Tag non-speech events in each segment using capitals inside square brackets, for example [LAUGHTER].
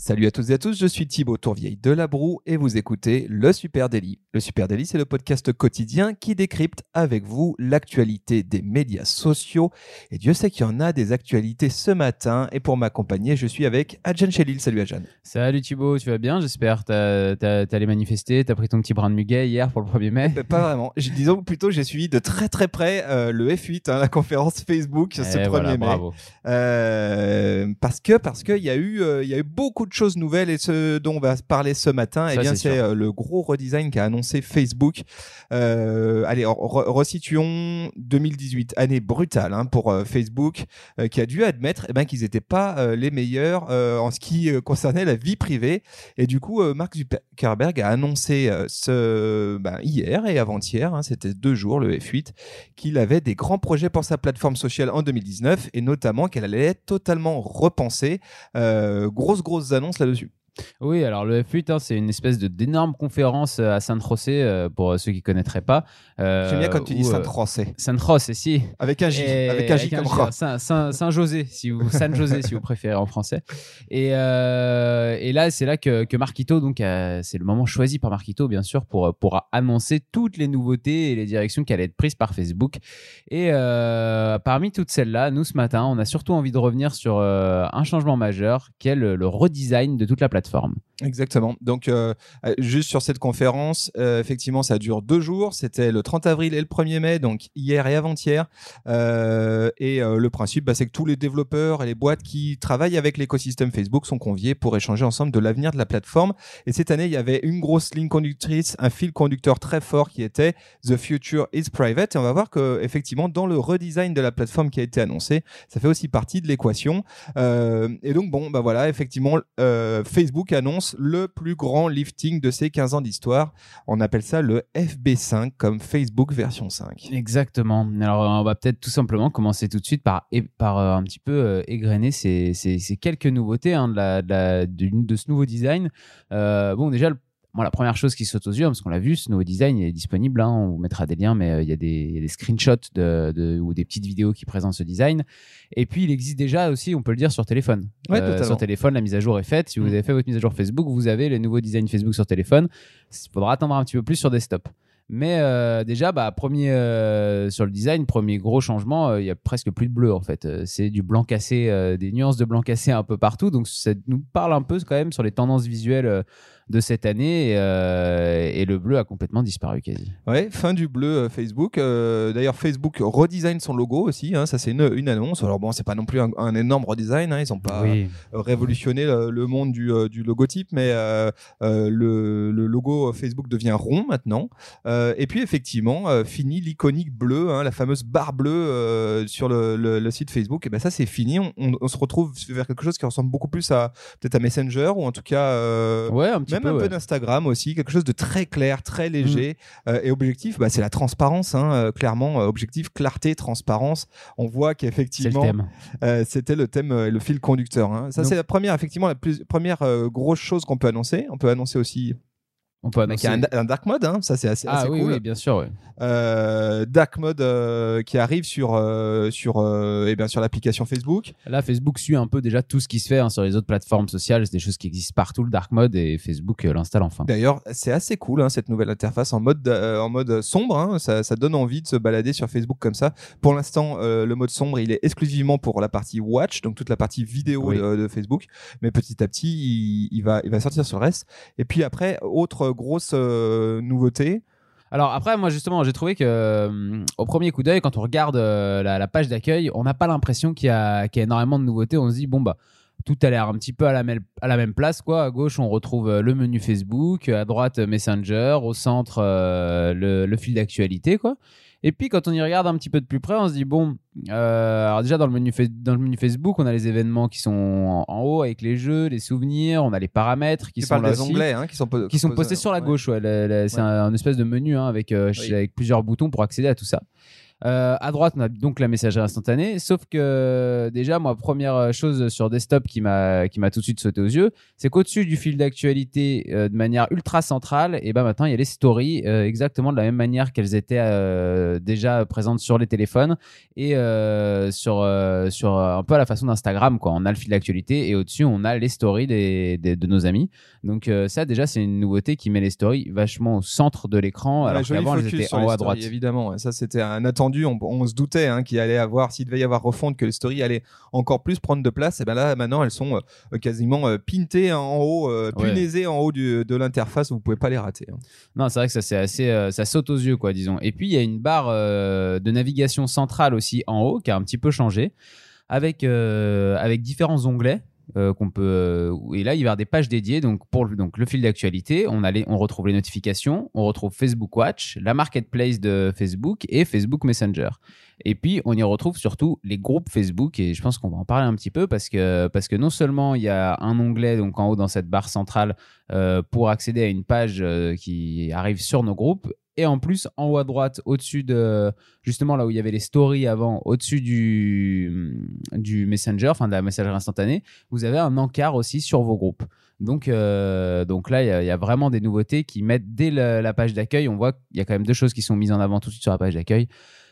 Salut à tous et à tous, je suis Thibaut Tourvieille de La Broue et vous écoutez Le Super Daily. Le Super Daily, c'est le podcast quotidien qui décrypte avec vous l'actualité des médias sociaux. Et Dieu sait qu'il y en a des actualités ce matin. Et pour m'accompagner, je suis avec Adjan Chelil. Salut Adjan. Salut Thibaut, tu vas bien? J'espère. T'as t'es allé manifester, t'as pris ton petit brin de muguet hier pour le 1er mai Pas vraiment. Disons plutôt, j'ai suivi de très très près euh, le F8, hein, la conférence Facebook ce Eh, 1er voilà, mai. bravo. Euh, parce que parce qu'il y a eu euh, y a eu beaucoup de choses nouvelles et ce dont on va parler ce matin, eh Ça, bien c'est euh, le gros redesign qu'a annoncé Facebook. Euh, allez, re- re- resituons 2018, année brutale hein, pour euh, Facebook, euh, qui a dû admettre eh ben, qu'ils n'étaient pas les meilleurs en ce qui concernait la vie privée. Et du coup, Mark Zuckerberg a annoncé ce ben, hier et avant-hier, hein, c'était deux jours le F8, qu'il avait des grands projets pour sa plateforme sociale en 2019 et notamment qu'elle allait être totalement repensée. Grosses grosses annonces là-dessus. Oui, alors le F8, hein, c'est une espèce de d'énorme conférence euh, à San José, euh, pour euh, ceux qui connaîtraient pas. Euh, J'aime bien quand tu dis où, Saint euh, José, si. avec un J, Et- avec un J comme rat. Saint, Saint, Saint José, si vous, San José, si vous préférez en français. Et, euh, et là, c'est là que, que Marquito, donc, c'est le moment choisi par Marquito, bien sûr, pour, pour annoncer toutes les nouveautés et les directions qui allaient être prises par Facebook. Et parmi toutes celles-là, nous, ce matin, on a surtout envie de revenir sur un changement majeur, qui est le, le redesign de toute la plateforme. Exactement. Donc, euh, euh, juste sur cette conférence, euh, effectivement, ça dure deux jours. C'était le 30 avril et le 1er mai, donc hier et avant-hier. Et le principe, bah, c'est que tous les développeurs et les boîtes qui travaillent avec l'écosystème Facebook sont conviés pour échanger ensemble de l'avenir de la plateforme. Et cette année, il y avait une grosse ligne conductrice, un fil conducteur très fort qui était The Future is Private. Et on va voir que, effectivement, dans le redesign de la plateforme qui a été annoncé, ça fait aussi partie de l'équation. Et donc, bon, bah voilà, effectivement, euh, Annonce le plus grand lifting de ses 15 ans d'histoire. On appelle ça le FB5 comme Facebook version 5. Exactement. Alors, on va peut-être tout simplement commencer tout de suite par, par euh, un petit peu euh, ces, ces- quelques nouveautés hein, de, la- de de ce nouveau design. Euh, bon, déjà, le- moi, la première chose qui saute aux yeux, parce qu'on l'a vu, ce nouveau design est disponible. hein, on vous mettra des liens, mais euh, il y, a des- il y a des screenshots de, de- ou des petites vidéos qui présentent ce design. Et puis, il existe déjà aussi, on peut le dire, sur téléphone. Euh, Ouais, sur téléphone, la mise à jour est faite. Si vous Mm. avez fait votre mise à jour Facebook, vous avez les nouveaux designs Facebook sur téléphone. Il faudra attendre un petit peu plus sur desktop. Mais euh, déjà, bah, premier euh, sur le design, premier gros changement, euh, il y a presque plus de bleu en fait. Euh, C'est du blanc cassé, euh, des nuances de blanc cassé un peu partout. Donc ça nous parle un peu quand même sur les tendances visuelles euh, de cette année. Et, euh, et le bleu a complètement disparu quasi. Ouais, fin du bleu euh, Facebook. Euh, D'ailleurs, Facebook redesign son logo aussi. hein, ça, c'est une, une annonce. Alors bon, c'est pas non plus un, un énorme redesign. Hein, ils ont pas oui. révolutionné le, le monde du, du logotype, mais euh, le, le logo Facebook devient rond maintenant. Et puis effectivement, fini l'iconique bleu, hein, la fameuse barre bleue sur le, le- site Facebook. Et ben ça, c'est fini. On, on- on se retrouve vers quelque chose qui ressemble beaucoup plus à peut-être à Messenger ou en tout cas. Ouais, un petit même peu. un ouais. peu d'Instagram aussi, quelque chose de très clair, très léger. Euh, et objectif, bah, c'est la transparence, hein, euh, clairement. euh, objectif, clarté, transparence. On voit qu'effectivement, c'était le thème et le fil conducteur. hein. Ça, c'est la première, effectivement, la plus, première grosse chose qu'on peut annoncer. On peut annoncer aussi On peut bah, qu'il y a annoncer. un, un dark mode. hein. Ça, c'est assez, Ah assez oui, cool. oui, bien sûr. Euh, dark mode euh, qui arrive sur, euh, sur, eh bien, sur l'application Facebook. Là, Facebook suit un peu déjà tout ce qui se fait hein, sur les autres plateformes sociales. C'est des choses qui existent partout, le dark mode, et Facebook l'installe enfin. D'ailleurs, c'est assez cool hein, cette nouvelle interface en mode en mode sombre. ça, ça donne envie de se balader sur Facebook comme ça. Pour l'instant, le mode sombre, il est exclusivement pour la partie watch, donc toute la partie vidéo Oui. de, de Facebook. Mais petit à petit, il, il va il va sortir sur le reste. Et puis après, autre grosse euh, nouveauté. Alors après, moi justement, j'ai trouvé que euh, au premier coup d'œil, quand on regarde euh, la, page d'accueil, on n'a pas l'impression qu'il y, a énormément de nouveautés. On se dit bon bah tout a l'air un petit peu à la, même, place quoi. À gauche, on retrouve le menu Facebook, à droite Messenger, au centre le, le fil d'actualité quoi. Et puis quand on y regarde un petit peu de plus près, on se dit bon, euh, alors déjà dans le menu dans le menu Facebook, on a les événements qui sont en, en haut avec les jeux, les souvenirs, on a les paramètres qui Tu sont là des aussi onglets hein, qui sont po- qui sont posés- postés sur la ouais. gauche. Ouais, c'est Ouais. un, un espèce de menu hein, avec, euh, Oui. avec plusieurs boutons pour accéder à tout ça. Euh, à droite, on a donc la messagerie instantanée. Sauf que déjà, moi, première chose sur desktop qui m'a qui m'a tout de suite sauté aux yeux, c'est qu'au-dessus du fil d'actualité, euh, de manière ultra centrale, et ben maintenant il y a les stories euh, exactement de la même manière qu'elles étaient euh, déjà présentes sur les téléphones et sur sur un peu à la façon d'Instagram. Quoi, on a le fil d'actualité et au-dessus on a les stories des, des- de nos amis. Donc ça déjà c'est une nouveauté qui met les stories vachement au centre de l'écran, alors qu'avant elles étaient en haut à droite. Évidemment, ça c'était un attendu. On, on se doutait hein, qu'il allait avoir, s'il devait y avoir refonte, que les stories allaient encore plus prendre de place. Et ben là, maintenant, elles sont euh, quasiment euh, pintées en haut, euh, Ouais. punaisées en haut du- de l'interface. Vous pouvez pas les rater. hein. Non, c'est vrai que ça c'est assez, euh, ça saute aux yeux quoi, disons. Et puis il y a une barre de navigation centrale aussi en haut qui a un petit peu changé, avec avec différents onglets. Euh, qu'on peut euh, et là il y avoir des pages dédiées donc pour le, donc le fil d'actualité on on retrouve les notifications on retrouve Facebook Watch la marketplace de Facebook et Facebook Messenger et puis on y retrouve surtout les groupes Facebook et je pense qu'on va en parler un petit peu parce que parce que non seulement il y a un onglet donc en haut dans cette barre centrale euh, pour accéder à une page qui arrive sur nos groupes. Et en plus, en haut à droite, au-dessus de justement là où il y avait les stories avant, au-dessus du, du Messenger, enfin de la messagerie instantanée, vous avez un encart aussi sur vos groupes. Donc, euh, donc là, il y, a- vraiment des nouveautés qui mettent dès la, page d'accueil. On voit qu'il y a quand même deux choses qui sont mises en avant tout de suite sur la page d'accueil.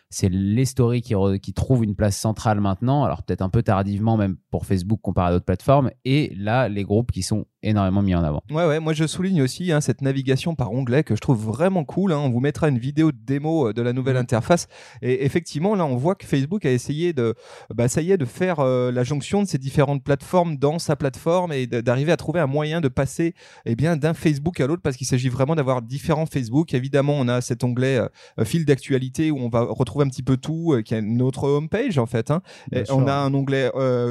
C'est les stories qui trouvent une place centrale maintenant, alors peut-être un peu tardivement même pour Facebook comparé à d'autres plateformes, et là, les groupes qui sont énormément mis en avant. Ouais, ouais, moi je souligne aussi hein, cette navigation par onglet que je trouve vraiment cool. hein. On vous mettra une vidéo de démo euh, de la nouvelle Mhm. interface. Et effectivement, là, on voit que Facebook a essayé de, bah, ça y est, de faire euh, la jonction de ces différentes plateformes dans sa plateforme et d'arriver à trouver un moyen de passer eh bien, d'un Facebook à l'autre parce qu'il s'agit vraiment d'avoir différents Facebook. Évidemment, on a cet onglet euh, fil d'actualité où on va retrouver un petit peu tout, euh, qui est notre homepage en fait. hein. Et on a un onglet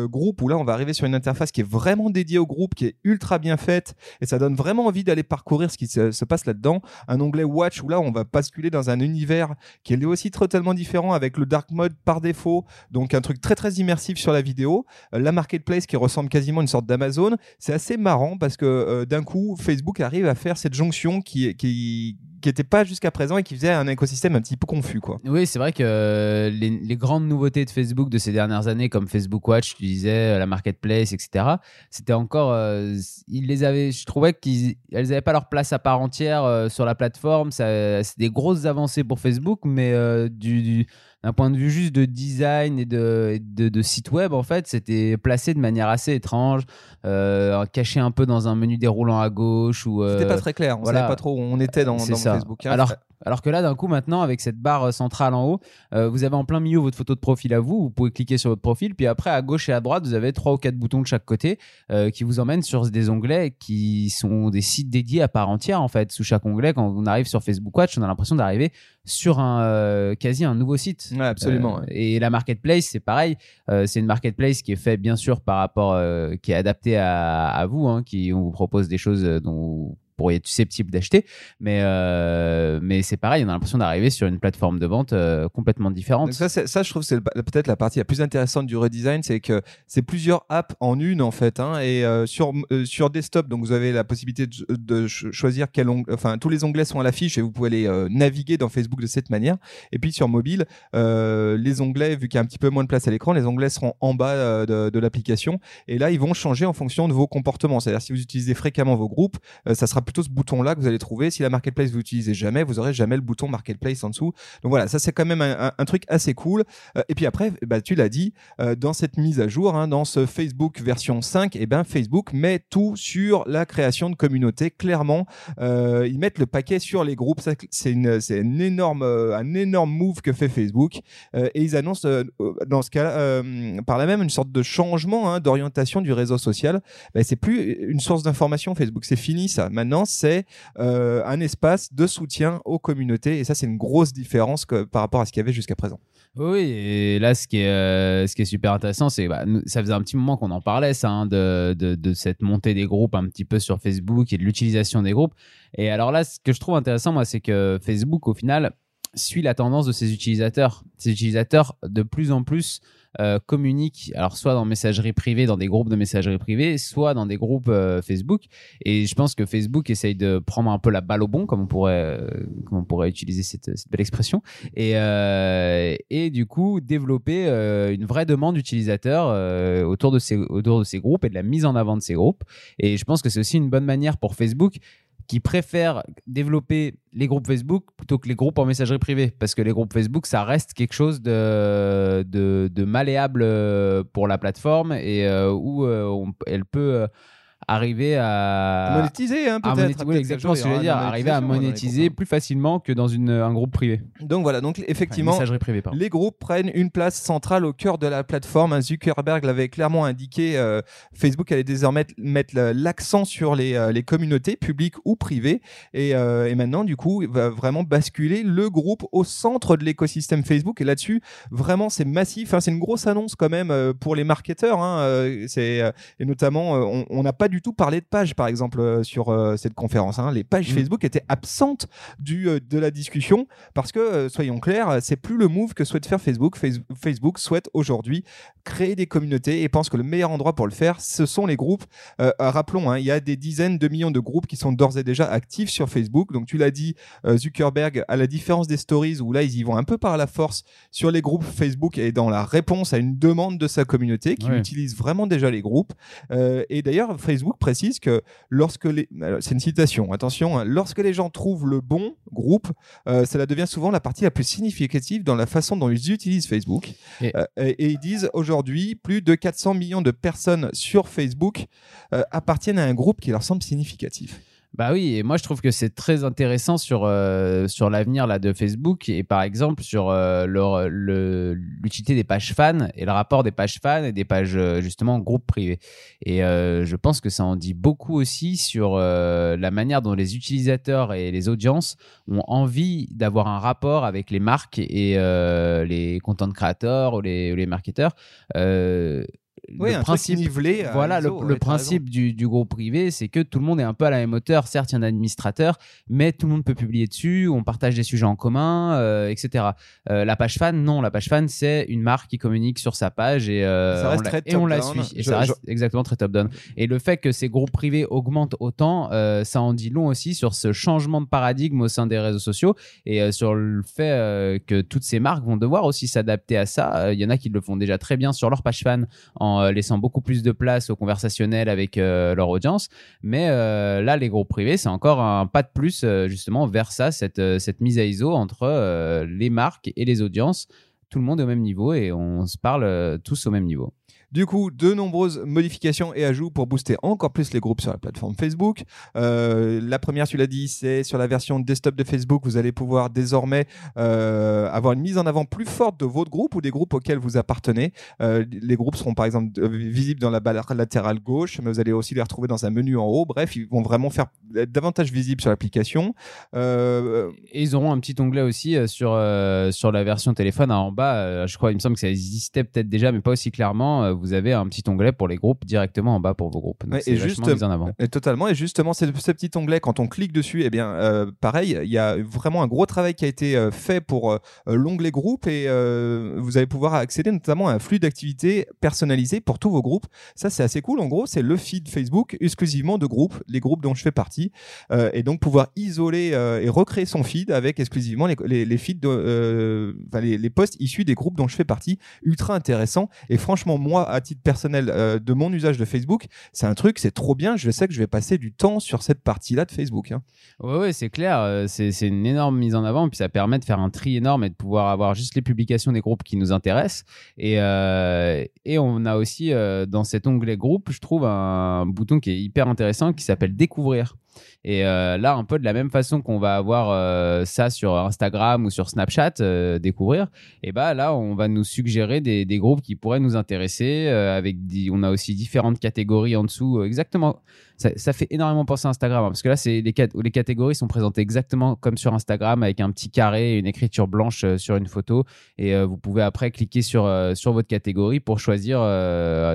groupe où là, on va arriver sur une interface qui est vraiment dédiée au groupe, qui est ultra bien faite et ça donne vraiment envie d'aller parcourir ce qui se, se passe là-dedans. Un onglet Watch où là, on va basculer dans un univers qui est lui aussi totalement différent avec le dark mode par défaut, donc un truc très très immersif sur la vidéo. Euh, la marketplace qui ressemble quasiment à une sorte d'Amazon. C'est assez marrant parce que euh, d'un coup, Facebook arrive à faire cette jonction qui qui qui était pas jusqu'à présent et qui faisait un écosystème un petit peu confus quoi. Oui, c'est vrai que euh, les, grandes nouveautés de Facebook de ces dernières années, comme Facebook Watch, tu disais, euh, la marketplace, etc., c'était encore. euh, ils les avaient. Je trouvais qu'elles n'avaient pas leur place à part entière sur la plateforme. C'est des grosses avancées pour Facebook, mais du- d'un point de vue juste de design et de, de, de site web, en fait, c'était placé de manière assez étrange, euh, caché un peu dans un menu déroulant à gauche ou. euh, C'était pas très clair. On voilà. savait pas trop où on était dans, dans. Facebook. hein. Alors, alors que là, d'un coup, maintenant, avec cette barre centrale en haut, euh, vous avez en plein milieu votre photo de profil à vous. Vous pouvez cliquer sur votre profil. Puis après, à gauche et à droite, vous avez trois ou quatre boutons de chaque côté qui vous emmènent sur des onglets qui sont des sites dédiés à part entière, en fait. Sous chaque onglet, quand on arrive sur Facebook Watch, on a l'impression d'arriver sur un quasi un nouveau site. Ouais, absolument. Euh. Et la marketplace, c'est pareil. Euh, c'est une marketplace qui est faite bien sûr par rapport, euh, qui est adaptée à, à vous, hein, qui on vous propose des choses dont pourriez être susceptible d'acheter, mais euh, mais c'est pareil. On a l'impression d'arriver sur une plateforme de vente euh, complètement différente. Ça, ça, je trouve, c'est le- peut-être la partie la plus intéressante du redesign, c'est que c'est plusieurs apps en une en fait. hein, et euh, sur sur desktop, donc vous avez la possibilité de, de ch- choisir quel onglet, enfin tous les onglets sont à l'affiche et vous pouvez euh, naviguer dans Facebook de cette manière. Et puis sur mobile, les onglets, vu qu'il y a un petit peu moins de place à l'écran, les onglets seront en bas de, de l'application. Et là, ils vont changer en fonction de vos comportements. C'est-à-dire si vous utilisez fréquemment vos groupes, ça sera plutôt ce bouton-là que vous allez trouver. Si la marketplace vous utilisez jamais, vous aurez jamais le bouton marketplace en dessous. Donc voilà, ça c'est quand même un, truc assez cool. Euh, et puis après, bah, tu l'as dit, euh, dans cette mise à jour, hein, dans ce Facebook version 5, et ben Facebook met tout sur la création de communautés. Clairement, euh, ils mettent le paquet sur les groupes. C'est une, c'est un énorme, un énorme move que fait Facebook. Et ils annoncent dans ce cas, par là même, une sorte de changement hein, d'orientation du réseau social. Ben, c'est plus une source d'information Facebook, c'est fini ça. Maintenant, c'est euh, un espace de soutien aux communautés. Et ça, c'est une grosse différence que, par rapport à ce qu'il y avait jusqu'à présent. Oui, et là, ce qui est, euh, ce qui est super intéressant, c'est bah, nous- ça faisait un petit moment qu'on en parlait, ça, hein, de, de cette montée des groupes un petit peu sur Facebook et de l'utilisation des groupes. Et alors là, ce que je trouve intéressant, moi, c'est que Facebook, au final, suit la tendance de ses utilisateurs. Ces utilisateurs, de plus en plus, euh, communiquent, alors soit dans messagerie privée, dans des groupes de messagerie privée, soit dans des groupes euh, Facebook. Et je pense que Facebook essaye de prendre un peu la balle au bon, comme on pourrait, euh, comme on pourrait utiliser cette, cette belle expression, et, et du coup développer une vraie demande d'utilisateurs autour, de ces, autour de ces groupes et de la mise en avant de ces groupes. Et je pense que c'est aussi une bonne manière pour Facebook qui préfère développer les groupes Facebook plutôt que les groupes en messagerie privée. Parce que les groupes Facebook, ça reste quelque chose de, malléable euh, pour la plateforme et euh, où euh, elle peut arriver à... monétiser, hein, peut-être. oui, exactement ce que je veux dire. Arriver à monétiser plus facilement que dans une, un groupe privé. hein. Donc voilà, donc effectivement, privée. Les groupes prennent une place centrale au cœur de la plateforme. Un Zuckerberg l'avait clairement indiqué. euh, Facebook allait désormais mettre l'accent sur les, euh, les communautés, publiques ou privées. Et, euh, et maintenant, du coup, il va vraiment basculer le groupe au centre de l'écosystème Facebook. Et là-dessus, vraiment, c'est massif. hein. c'est une grosse annonce quand même pour les marketeurs. hein. C'est, et notamment, on- on n'a pas du tout parlé de pages, par exemple, euh, sur euh, cette conférence. hein. Les pages Mm. Facebook étaient absentes du, euh, de la discussion parce que, euh, soyons clairs, c'est plus le move que souhaite faire Facebook. Face- Facebook souhaite aujourd'hui créer des communautés et pense que le meilleur endroit pour le faire, ce sont les groupes. Rappelons, hein, il y a des dizaines de millions de groupes qui sont d'ores et déjà actifs sur Facebook. Donc tu l'as dit, Zuckerberg, à la différence des stories où là ils y vont un peu par la force sur les groupes Facebook et dans la réponse à une demande de sa communauté qui Ouais. utilise vraiment déjà les groupes. Et d'ailleurs, Facebook précise que lorsque les, c'est une citation, attention, hein, lorsque les gens trouvent le bon groupe, euh, cela devient souvent la partie la plus significative dans la façon dont ils utilisent Facebook. Et- Euh, et, et ils disent aujourd'hui, plus de 400 millions de personnes sur Facebook euh, appartiennent à un groupe qui leur semble significatif. Bah oui, et moi je trouve que c'est très intéressant sur, euh, sur l'avenir là de Facebook et par exemple sur euh, le- l'utilité des pages fans et le rapport des pages fans et des pages euh, justement groupes privés. Et euh, je pense que ça en dit beaucoup aussi sur euh, la manière dont les utilisateurs et les audiences ont envie d'avoir un rapport avec les marques et euh, les content créateurs ou les, ou les marketeurs. Euh, Oui, le un principe, nivelé. à voilà, le, ouais, principe du, du groupe privé, c'est que tout le monde est un peu à la même hauteur. Certes, il y a un administrateur, mais tout le monde peut publier dessus, on partage des sujets en commun, euh, etc. Euh, la page fan, non, la page fan, c'est une marque qui communique sur sa page et, euh, Ça reste on la, très et on la top-down. suit. Et Je- ça reste je- exactement très top-down. Et le fait que ces groupes privés augmentent autant, euh, ça en dit long aussi sur ce changement de paradigme au sein des réseaux sociaux et euh, sur le fait euh, que toutes ces marques vont devoir aussi s'adapter à ça. Euh, Il y en a qui le font déjà très bien sur leur page fan en euh, laissant beaucoup plus de place au conversationnel avec euh, leur audience. Mais euh, là, les groupes privés, c'est encore un pas de plus justement vers ça, cette, cette mise à ISO entre les marques et les audiences. Tout le monde est au même niveau et on se parle tous au même niveau. Du coup, de nombreuses modifications et ajouts pour booster encore plus les groupes sur la plateforme Facebook. Euh, la première, tu l'as dit, c'est sur la version desktop de Facebook. Vous allez pouvoir désormais euh, avoir une mise en avant plus forte de votre groupe ou des groupes auxquels vous appartenez. Euh, les groupes seront par exemple visibles dans la barre latérale gauche, mais vous allez aussi les retrouver dans un menu en haut. Bref, ils vont vraiment faire être davantage visibles sur l'application. Et ils auront un petit onglet aussi sur, sur la version téléphone en bas. Je crois, il me semble que ça existait peut-être déjà, mais pas aussi clairement. Euh, vous avez un petit onglet pour les groupes directement en bas pour vos groupes. Donc Ouais, et juste- mis en avant. Et totalement. Et justement, ce, ce petit onglet, quand on clique dessus, eh bien, euh, pareil, il y a vraiment un gros travail qui a été euh, fait pour euh, l'onglet groupe et euh, vous allez pouvoir accéder notamment à un flux d'activités personnalisé pour tous vos groupes. Ça, c'est assez cool. En gros, c'est le feed Facebook exclusivement de groupes, les groupes dont je fais partie, Euh, et donc pouvoir isoler euh, et recréer son feed avec exclusivement les, les, les feeds, de, euh, les posts issus des groupes dont je fais partie. Ultra intéressant. Et franchement, moi, à titre personnel, euh, de mon usage de Facebook, c'est un truc, c'est trop bien. Je sais que je vais passer du temps sur cette partie-là de Facebook. hein. Ouais, c'est clair. euh, C'est une énorme mise en avant. Puis ça permet de faire un tri énorme et de pouvoir avoir juste les publications des groupes qui nous intéressent. Et, euh, on a aussi dans cet onglet groupe, je trouve un bouton qui est hyper intéressant qui s'appelle découvrir. Et euh, là, un peu de la même façon qu'on va avoir euh, ça sur Instagram ou sur Snapchat, euh, découvrir, et bah là, on va nous suggérer des, groupes qui pourraient nous intéresser. avec on a aussi différentes catégories en dessous. exactement, ça, fait énormément penser à Instagram hein, parce que là, c'est les, cat- les catégories sont présentées exactement comme sur Instagram avec un petit carré une écriture blanche sur une photo. Et vous pouvez après cliquer sur, sur votre catégorie pour choisir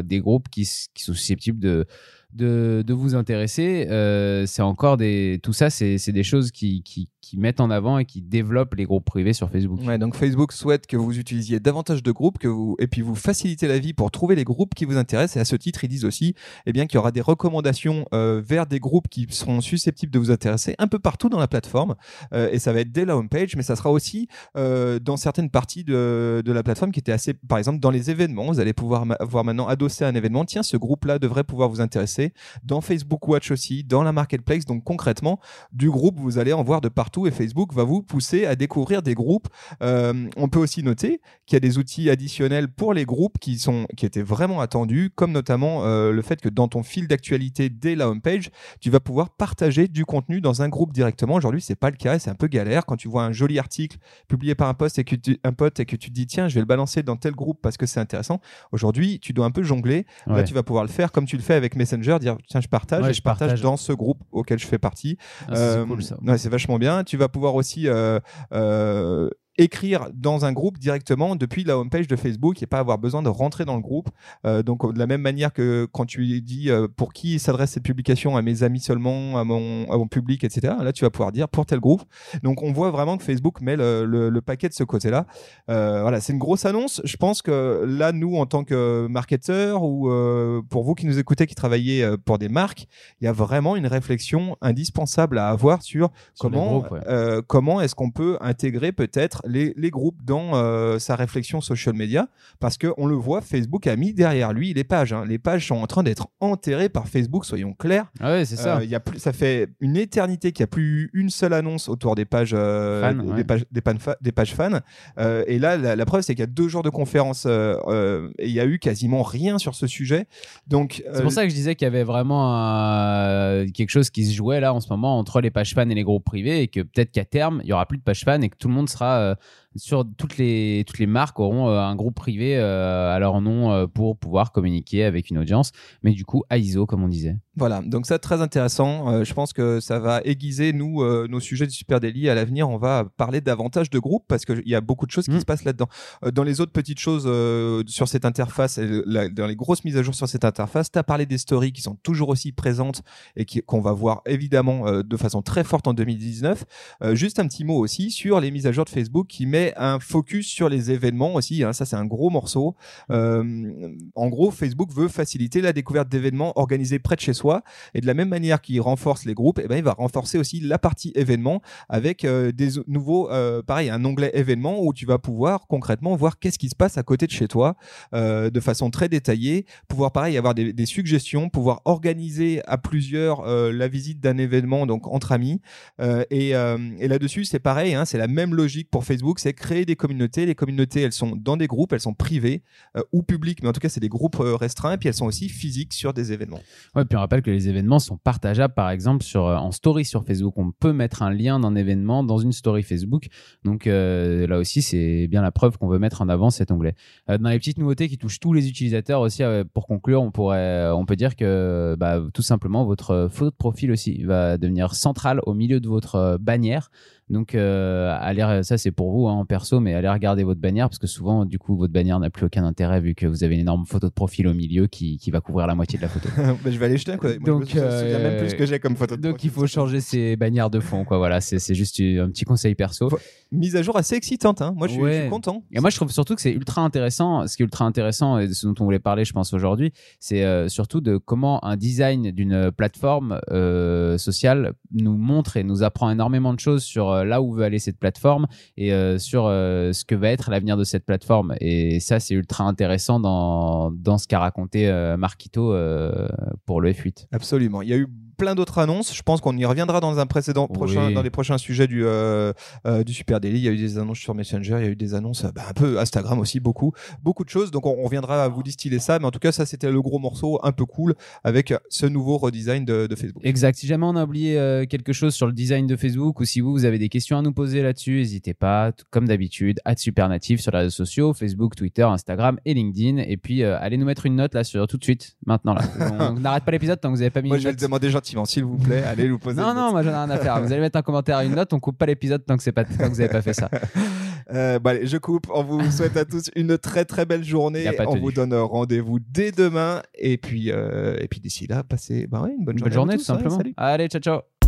des groupes qui sont susceptibles de de, de vous intéresser. Euh, c'est encore des. Tout ça, c'est c'est des choses qui, qui, qui mettent en avant et qui développent les groupes privés sur Facebook. Ouais, donc Facebook souhaite que vous utilisiez davantage de groupes que vous, et puis vous facilitez la vie pour trouver les groupes qui vous intéressent. Et à ce titre, ils disent aussi eh bien, qu'il y aura des recommandations euh, vers des groupes qui seront susceptibles de vous intéresser un peu partout dans la plateforme. Euh, et ça va être dès la homepage, mais ça sera aussi euh, dans certaines parties de, de la plateforme qui étaient assez, par exemple, dans les événements. Vous allez pouvoir voir maintenant adossé à un événement. Tiens, ce groupe-là devrait pouvoir vous intéresser. Dans Facebook Watch aussi, dans la marketplace. Donc concrètement, du groupe, vous allez en voir de partout et Facebook va vous pousser à découvrir des groupes. Euh, on peut aussi noter qu'il y a des outils additionnels pour les groupes qui sont qui étaient vraiment attendus, comme notamment euh, le fait que dans ton fil d'actualité dès la homepage, tu vas pouvoir partager du contenu dans un groupe directement. Aujourd'hui, c'est pas le cas, c'est un peu galère quand tu vois un joli article publié par un poste et que tu, un pote et que tu te dis tiens, je vais le balancer dans tel groupe parce que c'est intéressant. Aujourd'hui, tu dois un peu jongler. Là, Ouais. tu vas pouvoir le faire comme tu le fais avec Messenger, dire tiens, je partage Ouais, et je partage, partage. dans ce groupe auquel je fais partie. Ah, c'est Euh, cool ouais, c'est vachement bien. Tu vas pouvoir aussi euh, euh, écrire dans un groupe directement depuis la homepage de Facebook et pas avoir besoin de rentrer dans le groupe. Euh, donc de la même manière que quand tu dis euh, pour qui s'adresse cette publication, à mes amis seulement, à mon, à mon public, etc. Là, tu vas pouvoir dire pour tel groupe. Donc on voit vraiment que Facebook met le, le- le paquet de ce côté-là. Euh, voilà, c'est une grosse annonce. Je pense que là, nous, en tant que marketeurs ou pour vous qui nous écoutez, qui travaillez pour des marques, il y a vraiment une réflexion indispensable à avoir sur comment groupes, ouais. comment est-ce qu'on peut intégrer peut-être les, les groupes dans euh, sa réflexion social media parce que on le voit Facebook a mis derrière lui les pages hein. les pages sont en train d'être enterrées par Facebook soyons clairs Ah ouais, c'est ça. Euh, y a plus, ça fait une éternité qu'il n'y a plus eu une seule annonce autour des pages, euh, Fans, des, ouais. pages, des, pages fans. Euh, et là, la, la preuve, c'est qu'il y a deux jours de conférence et il y a eu quasiment rien sur ce sujet. Donc, C'est pour ça que je disais qu'il y avait vraiment quelque chose qui se jouait là en ce moment entre les pages fans et les groupes privés et que peut-être qu'à terme, il y aura plus de pages fans et que tout le monde sera sur toutes les, toutes les marques auront euh, un groupe privé euh, à leur nom euh, pour pouvoir communiquer avec une audience. Mais du coup, à ISO, comme on disait. Voilà, donc ça très intéressant. Euh, je pense que ça va aiguiser nous euh, nos sujets du Super Daily à l'avenir. On va parler davantage de groupes parce qu'il y a beaucoup de choses qui Mm. se passent là-dedans. Euh, dans les autres petites choses sur cette interface, et la- dans les grosses mises à jour sur cette interface, tu as parlé des stories qui sont toujours aussi présentes et qu'on va voir évidemment de façon très forte en 2019. Euh, juste un petit mot aussi sur les mises à jour de Facebook qui met un focus sur les événements aussi. hein. ça, c'est un gros morceau. Euh, en gros, Facebook veut faciliter la découverte d'événements organisés près de chez soi. Et de la même manière qu'il renforce les groupes, eh ben, il va renforcer aussi la partie événements avec euh, des nouveaux, euh, pareil, un onglet événements où tu vas pouvoir concrètement voir qu'est-ce qui se passe à côté de chez toi de façon très détaillée, pouvoir pareil avoir des, suggestions, pouvoir organiser à plusieurs la visite d'un événement donc entre amis. Et et là-dessus, c'est pareil, hein, c'est la même logique pour Facebook, c'est créer des communautés. Les communautés, elles sont dans des groupes, elles sont privées euh, ou publiques, mais en tout cas, c'est des groupes euh, restreints, et puis elles sont aussi physiques sur des événements. Ouais, puis on rappelle que les événements sont partageables, par exemple, sur, euh, en story sur Facebook. On peut mettre un lien d'un événement dans une story Facebook. Donc là aussi, c'est bien la preuve qu'on veut mettre en avant cet onglet. Dans les petites nouveautés qui touchent tous les utilisateurs aussi, pour conclure, on pourrait, on peut dire que bah, tout simplement votre photo de profil aussi va devenir centrale au milieu de votre bannière. Donc, euh, allez, ça c'est pour vous hein, en perso, mais allez regarder votre bannière parce que souvent, du coup, votre bannière n'a plus aucun intérêt vu que vous avez une énorme photo de profil au milieu qui, qui va couvrir la moitié de la photo. [LAUGHS] Bah, je vais aller jeter d'œil. Moi, Donc, je me souviens même plus euh, ce que j'ai comme photo. de Donc profil. il faut changer ses bannières de fond, quoi. Voilà, c'est juste un petit conseil perso. Faut- Mise à jour assez excitante. Hein. Moi, je suis, je suis Ouais. content. Et moi, je trouve surtout que c'est ultra intéressant. Ce qui est ultra intéressant et ce dont on voulait parler, je pense aujourd'hui, c'est euh, surtout de comment un design d'une plateforme euh, sociale nous montre et nous apprend énormément de choses sur euh, là où veut aller cette plateforme et euh, sur euh, ce que va être l'avenir de cette plateforme. Et ça, c'est ultra intéressant dans dans ce qu'a raconté Marquito pour le F8. Absolument. Il y a eu plein d'autres annonces. Je pense qu'on y reviendra dans un précédent Oui. prochain, dans les prochains sujets du euh, euh, du Super Daily. Il y a eu des annonces sur Messenger, il y a eu des annonces euh, bah, un peu Instagram aussi, beaucoup, beaucoup de choses. Donc on, on reviendra à vous distiller ça. Mais en tout cas, ça c'était le gros morceau un peu cool avec ce nouveau redesign de, de Facebook. Exact. Si jamais on a oublié euh, quelque chose sur le design de Facebook ou si vous, vous avez des questions à nous poser là-dessus, n'hésitez pas, comme d'habitude, à Supernative sur les réseaux sociaux, Facebook, Twitter, Instagram et LinkedIn. Et puis, allez nous mettre une note là sur tout de suite, maintenant. Là. [LAUGHS] on n'arrête pas l'épisode tant que vous n'avez pas mis Moi, une je vais le demander gentiment, s'il vous plaît. Allez nous poser. Non, non, moi j'en ai rien à faire. Vous allez mettre un commentaire à une note, on coupe pas l'épisode tant que, c'est pas, tant que vous n'avez pas fait ça. [LAUGHS] Euh, bah, allez, je coupe. On vous souhaite à tous une très très belle journée. On vous donne rendez-vous dès demain. Et puis, euh, et puis d'ici là, passez bah ouais, une bonne Une journée. bonne journée, tout simplement. Allez, ciao, ciao.